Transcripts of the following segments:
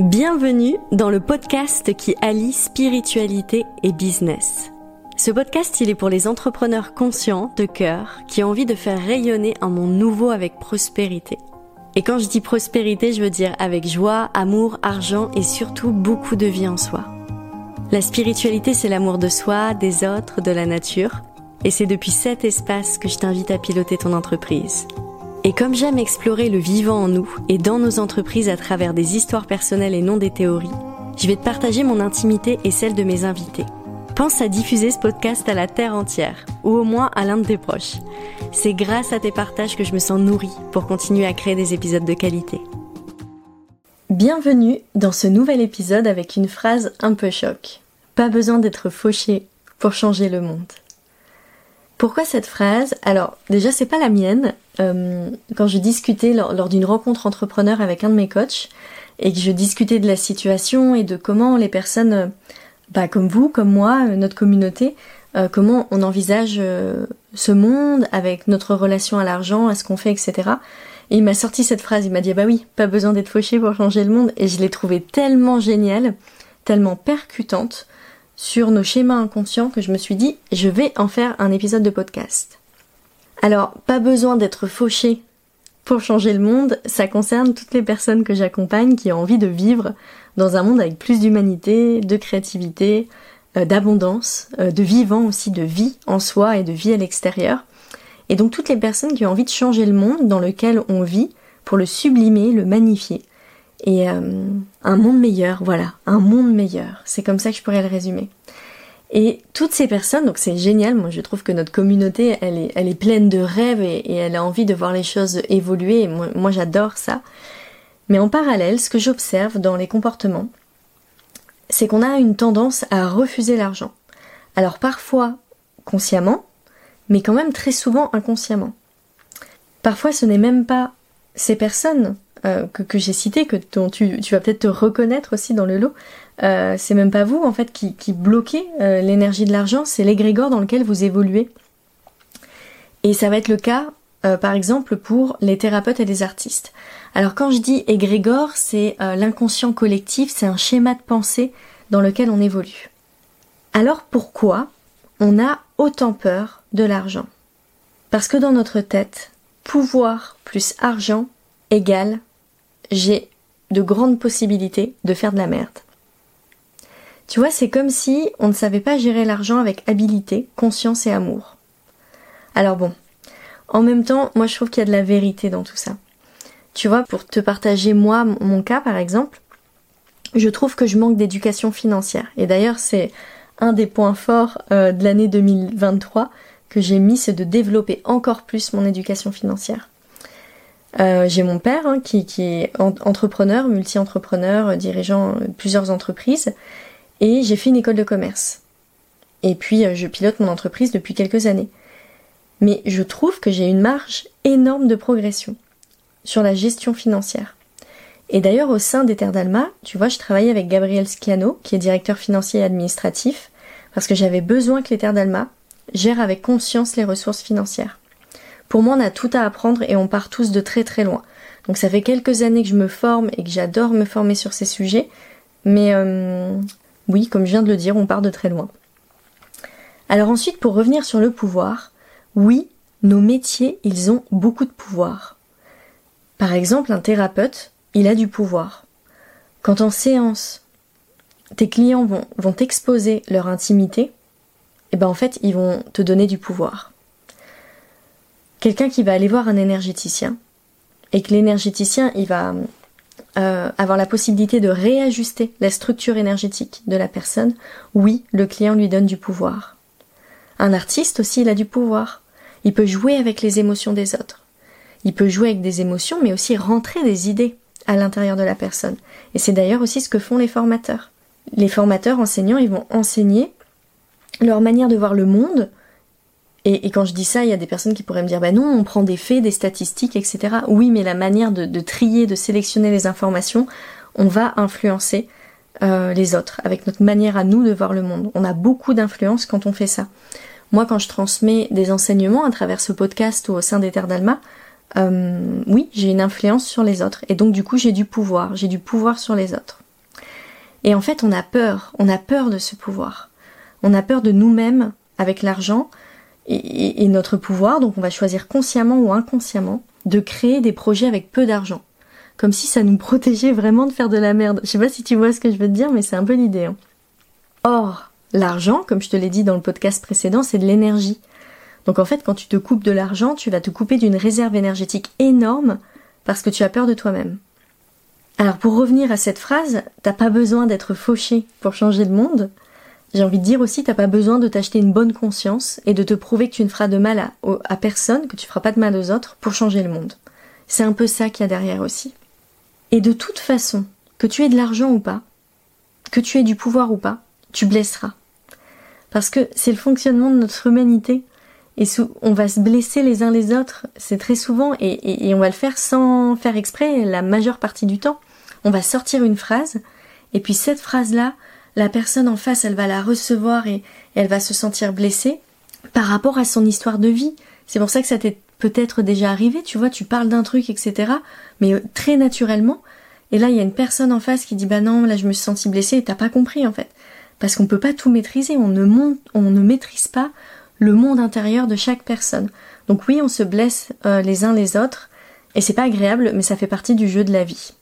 Bienvenue dans le podcast qui allie spiritualité et business. Ce podcast, il est pour les entrepreneurs conscients, de cœur, qui ont envie de faire rayonner un monde nouveau avec prospérité. Et quand je dis prospérité, je veux dire avec joie, amour, argent et surtout beaucoup de vie en soi. La spiritualité, c'est l'amour de soi, des autres, de la nature. Et c'est depuis cet espace que je t'invite à piloter ton entreprise. Et comme j'aime explorer le vivant en nous et dans nos entreprises à travers des histoires personnelles et non des théories, je vais te partager mon intimité et celle de mes invités. Pense à diffuser ce podcast à la terre entière, ou au moins à l'un de tes proches. C'est grâce à tes partages que je me sens nourrie pour continuer à créer des épisodes de qualité. Bienvenue dans ce nouvel épisode avec une phrase un peu choc. Pas besoin d'être fauché pour changer le monde. Pourquoi cette phrase? Alors déjà c'est pas la mienne. Euh, quand je discutais lors, d'une rencontre entrepreneur avec un de mes coachs et que je discutais de la situation et de comment les personnes, euh, bah, comme vous, comme moi, euh, notre communauté, comment on envisage ce monde avec notre relation à l'argent, à ce qu'on fait, etc. Et il m'a sorti cette phrase, il m'a dit bah oui, pas besoin d'être fauché pour changer le monde et je l'ai trouvée tellement géniale, tellement percutante sur nos schémas inconscients que je me suis dit, je vais en faire un épisode de podcast. Alors, pas besoin d'être fauché pour changer le monde, ça concerne toutes les personnes que j'accompagne qui ont envie de vivre dans un monde avec plus d'humanité, de créativité, euh, d'abondance, euh, de vivant aussi, de vie en soi et de vie à l'extérieur. Et donc toutes les personnes qui ont envie de changer le monde dans lequel on vit pour le sublimer, le magnifier et euh, un monde meilleur, voilà, un monde meilleur. C'est comme ça que je pourrais le résumer. Et toutes ces personnes, donc c'est génial, moi je trouve que notre communauté, elle est, elle est pleine de rêves et, elle a envie de voir les choses évoluer, moi j'adore ça. Mais en parallèle, ce que j'observe dans les comportements, c'est qu'on a une tendance à refuser l'argent. Alors parfois consciemment, mais quand même très souvent inconsciemment. Parfois ce n'est même pas ces personnes euh, que, j'ai cité, que dont tu, vas peut-être te reconnaître aussi dans le lot, euh, c'est même pas vous en fait qui, qui bloquez euh, l'énergie de l'argent, c'est l'égrégore dans lequel vous évoluez. Et ça va être le cas, par exemple, pour les thérapeutes et les artistes. Alors quand je dis égrégore, c'est l'inconscient collectif, c'est un schéma de pensée dans lequel on évolue. Alors pourquoi on a autant peur de l'argent? Parce que dans notre tête, pouvoir plus argent égale j'ai de grandes possibilités de faire de la merde. Tu vois, c'est comme si on ne savait pas gérer l'argent avec habilité, conscience et amour. Alors bon, en même temps, moi je trouve qu'il y a de la vérité dans tout ça. Tu vois, pour te partager moi, mon cas par exemple, je trouve que je manque d'éducation financière. Et d'ailleurs, c'est un des points forts euh, de l'année 2023 que j'ai mis, c'est de développer encore plus mon éducation financière. Euh, j'ai mon père hein, qui, est entrepreneur, multi-entrepreneur, euh, dirigeant euh, plusieurs entreprises, et j'ai fait une école de commerce. Et puis je pilote mon entreprise depuis quelques années. Mais je trouve que j'ai une marge énorme de progression sur la gestion financière. Et d'ailleurs au sein d'Ether d'Alma, tu vois, je travaillais avec Gabriel Schiano, qui est directeur financier et administratif, parce que j'avais besoin que l'Ether d'Alma gère avec conscience les ressources financières. Pour moi, on a tout à apprendre et on part tous de très très loin. Donc ça fait quelques années que je me forme et que j'adore me former sur ces sujets, mais euh, oui, comme je viens de le dire, on part de très loin. Alors ensuite, pour revenir sur le pouvoir, oui, nos métiers, ils ont beaucoup de pouvoir. Par exemple, un thérapeute, il a du pouvoir. Quand en séance, tes clients vont, vont t'exposer leur intimité, et eh ben en fait, ils vont te donner du pouvoir quelqu'un qui va aller voir un énergéticien et que l'énergéticien il va euh, avoir la possibilité de réajuster la structure énergétique de la personne, oui, le client lui donne du pouvoir. Un artiste aussi, il a du pouvoir. Il peut jouer avec les émotions des autres. Il peut jouer avec des émotions, mais aussi rentrer des idées à l'intérieur de la personne. Et c'est d'ailleurs aussi ce que font les formateurs. Les formateurs enseignants, ils vont enseigner leur manière de voir le monde, et, quand je dis ça, il y a des personnes qui pourraient me dire, bah non, on prend des faits, des statistiques, etc. Oui, mais la manière de, trier, de sélectionner les informations, on va influencer euh, les autres, avec notre manière à nous de voir le monde. On a beaucoup d'influence quand on fait ça. Moi, quand je transmets des enseignements à travers ce podcast ou au sein des d'Alma, euh, oui, j'ai une influence sur les autres. Et donc, du coup, j'ai du pouvoir. J'ai du pouvoir sur les autres. Et en fait, on a peur, on a peur de ce pouvoir. On a peur de nous-mêmes avec l'argent et, notre pouvoir, donc on va choisir consciemment ou inconsciemment de créer des projets avec peu d'argent. Comme si ça nous protégeait vraiment de faire de la merde. Je sais pas si tu vois ce que je veux te dire, mais c'est un peu l'idée. Hein. Or, l'argent, comme je te l'ai dit dans le podcast précédent, c'est de l'énergie. Donc en fait, quand tu te coupes de l'argent, tu vas te couper d'une réserve énergétique énorme parce que tu as peur de toi-même. Alors pour revenir à cette phrase, t'as pas besoin d'être fauché pour changer le monde. J'ai envie de dire aussi, t'as pas besoin de t'acheter une bonne conscience et de te prouver que tu ne feras de mal à, personne, que tu feras pas de mal aux autres pour changer le monde. C'est un peu ça qu'il y a derrière aussi. Et de toute façon, que tu aies de l'argent ou pas, que tu aies du pouvoir ou pas, tu blesseras. Parce que c'est le fonctionnement de notre humanité. Et on va se blesser les uns les autres, c'est très souvent, et, on va le faire sans faire exprès la majeure partie du temps. On va sortir une phrase, et puis cette phrase-là, la personne en face, elle va la recevoir et, elle va se sentir blessée par rapport à son histoire de vie. C'est pour ça que ça t'est peut-être déjà arrivé, tu vois, tu parles d'un truc, etc. Mais euh, très naturellement. Et là, il y a une personne en face qui dit, bah non, là, je me suis sentie blessée et t'as pas compris, en fait. Parce qu'on peut pas tout maîtriser, on ne monte, on ne maîtrise pas le monde intérieur de chaque personne. Donc oui, on se blesse euh, les uns les autres, et c'est pas agréable, mais ça fait partie du jeu de la vie.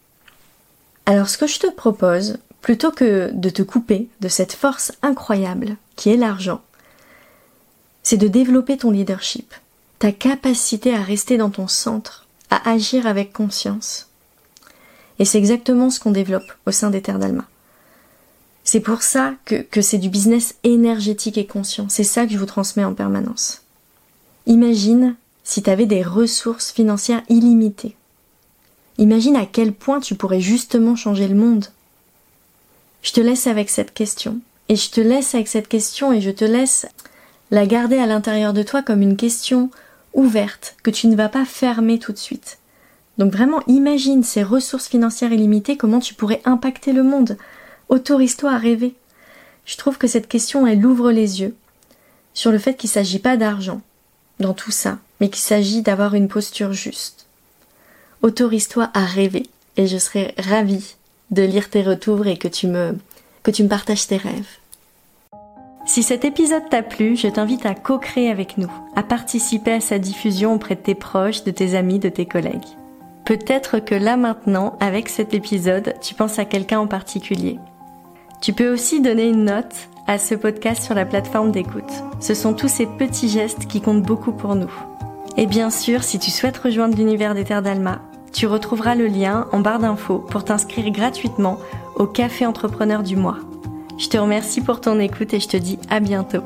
Alors ce que je te propose, plutôt que de te couper de cette force incroyable qui est l'argent, c'est de développer ton leadership, ta capacité à rester dans ton centre, à agir avec conscience. Et c'est exactement ce qu'on développe au sein des Terres d'Alma. C'est pour ça que, c'est du business énergétique et conscient. C'est ça que je vous transmets en permanence. Imagine si tu avais des ressources financières illimitées. Imagine à quel point tu pourrais justement changer le monde. Je te laisse avec cette question. Et je te laisse avec cette question et je te laisse la garder à l'intérieur de toi comme une question ouverte que tu ne vas pas fermer tout de suite. Donc vraiment imagine ces ressources financières illimitées, comment tu pourrais impacter le monde Autorise-toi à rêver. Je trouve que cette question, elle ouvre les yeux sur le fait qu'il ne s'agit pas d'argent dans tout ça, mais qu'il s'agit d'avoir une posture juste. Autorise-toi à rêver et je serai ravie de lire tes retours et que tu me, que tu me partages tes rêves. Si cet épisode t'a plu, je t'invite à co-créer avec nous, à participer à sa diffusion auprès de tes proches, de tes amis, de tes collègues. Peut-être que là maintenant, avec cet épisode, tu penses à quelqu'un en particulier. Tu peux aussi donner une note à ce podcast sur la plateforme d'écoute. Ce sont tous ces petits gestes qui comptent beaucoup pour nous. Et bien sûr, si tu souhaites rejoindre l'univers des terres d'Alma, tu retrouveras le lien en barre d'infos pour t'inscrire gratuitement au Café Entrepreneur du mois. Je te remercie pour ton écoute et je te dis à bientôt.